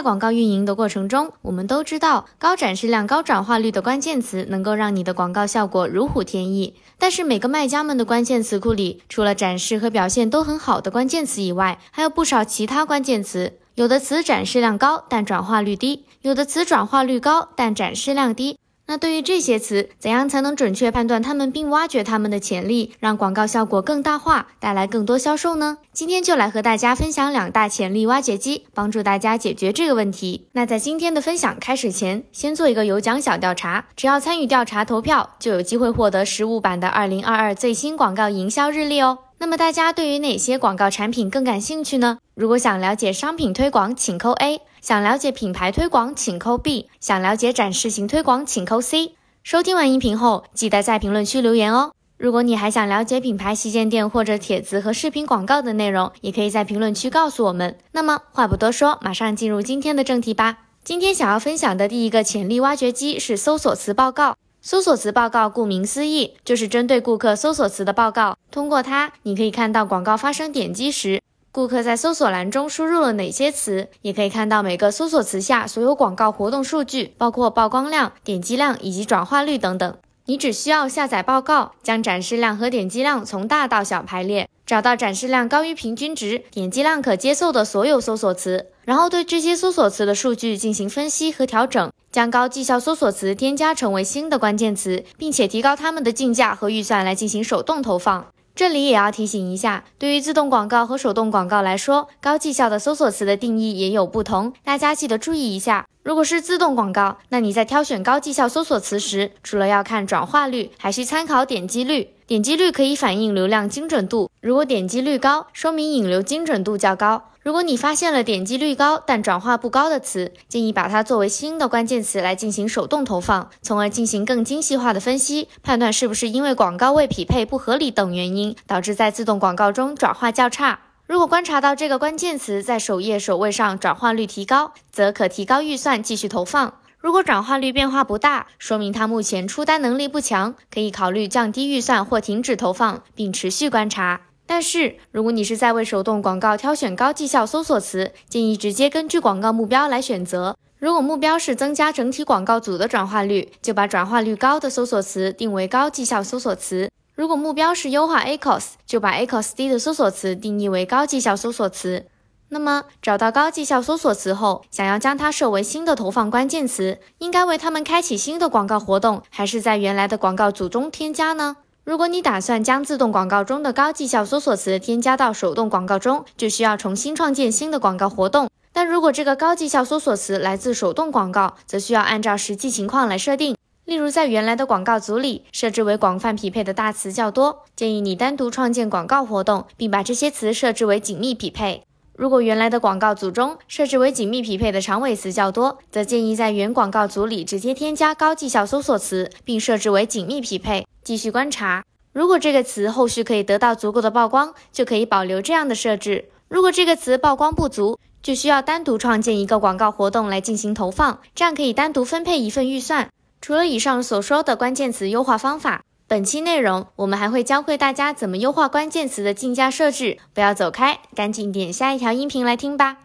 在广告运营的过程中，我们都知道高展示量、高转化率的关键词能够让你的广告效果如虎添翼。但是每个卖家们的关键词库里，除了展示和表现都很好的关键词以外，还有不少其他关键词。有的词展示量高，但转化率低；有的词转化率高，但展示量低。那对于这些词，怎样才能准确判断它们并挖掘它们的潜力，让广告效果更大化，带来更多销售呢？今天就来和大家分享两大潜力挖掘机，帮助大家解决这个问题。那在今天的分享开始前，先做一个有奖小调查，只要参与调查投票，就有机会获得实物版的二零二二最新广告营销日历哦。那么大家对于哪些广告产品更感兴趣呢？如果想了解商品推广，请扣 A。想了解品牌推广，请扣 B；想了解展示型推广，请扣 C。收听完音频后，记得在评论区留言哦。如果你还想了解品牌旗舰店或者帖子和视频广告的内容，也可以在评论区告诉我们。那么话不多说，马上进入今天的正题吧。今天想要分享的第一个潜力挖掘机是搜索词报告。搜索词报告顾名思义，就是针对顾客搜索词的报告。通过它，你可以看到广告发生点击时。顾客在搜索栏中输入了哪些词？也可以看到每个搜索词下所有广告活动数据，包括曝光量、点击量以及转化率等等。你只需要下载报告，将展示量和点击量从大到小排列，找到展示量高于平均值、点击量可接受的所有搜索词，然后对这些搜索词的数据进行分析和调整，将高绩效搜索词添加成为新的关键词，并且提高他们的竞价和预算来进行手动投放。这里也要提醒一下，对于自动广告和手动广告来说，高绩效的搜索词的定义也有不同，大家记得注意一下。如果是自动广告，那你在挑选高绩效搜索词时，除了要看转化率，还需参考点击率。点击率可以反映流量精准度，如果点击率高，说明引流精准度较高。如果你发现了点击率高但转化不高的词，建议把它作为新的关键词来进行手动投放，从而进行更精细化的分析，判断是不是因为广告位匹配不合理等原因导致在自动广告中转化较差。如果观察到这个关键词在首页首位上转化率提高，则可提高预算继续投放。如果转化率变化不大，说明它目前出单能力不强，可以考虑降低预算或停止投放，并持续观察。但是，如果你是在为手动广告挑选高绩效搜索词，建议直接根据广告目标来选择。如果目标是增加整体广告组的转化率，就把转化率高的搜索词定为高绩效搜索词；如果目标是优化 ACOS，就把 ACOS 低的搜索词定义为高绩效搜索词。那么，找到高绩效搜索词后，想要将它设为新的投放关键词，应该为他们开启新的广告活动，还是在原来的广告组中添加呢？如果你打算将自动广告中的高绩效搜索词添加到手动广告中，就需要重新创建新的广告活动。但如果这个高绩效搜索词来自手动广告，则需要按照实际情况来设定。例如，在原来的广告组里设置为广泛匹配的大词较多，建议你单独创建广告活动，并把这些词设置为紧密匹配。如果原来的广告组中设置为紧密匹配的长尾词较多，则建议在原广告组里直接添加高绩效搜索词，并设置为紧密匹配，继续观察。如果这个词后续可以得到足够的曝光，就可以保留这样的设置。如果这个词曝光不足，就需要单独创建一个广告活动来进行投放，这样可以单独分配一份预算。除了以上所说的关键词优化方法。本期内容，我们还会教会大家怎么优化关键词的竞价设置。不要走开，赶紧点下一条音频来听吧。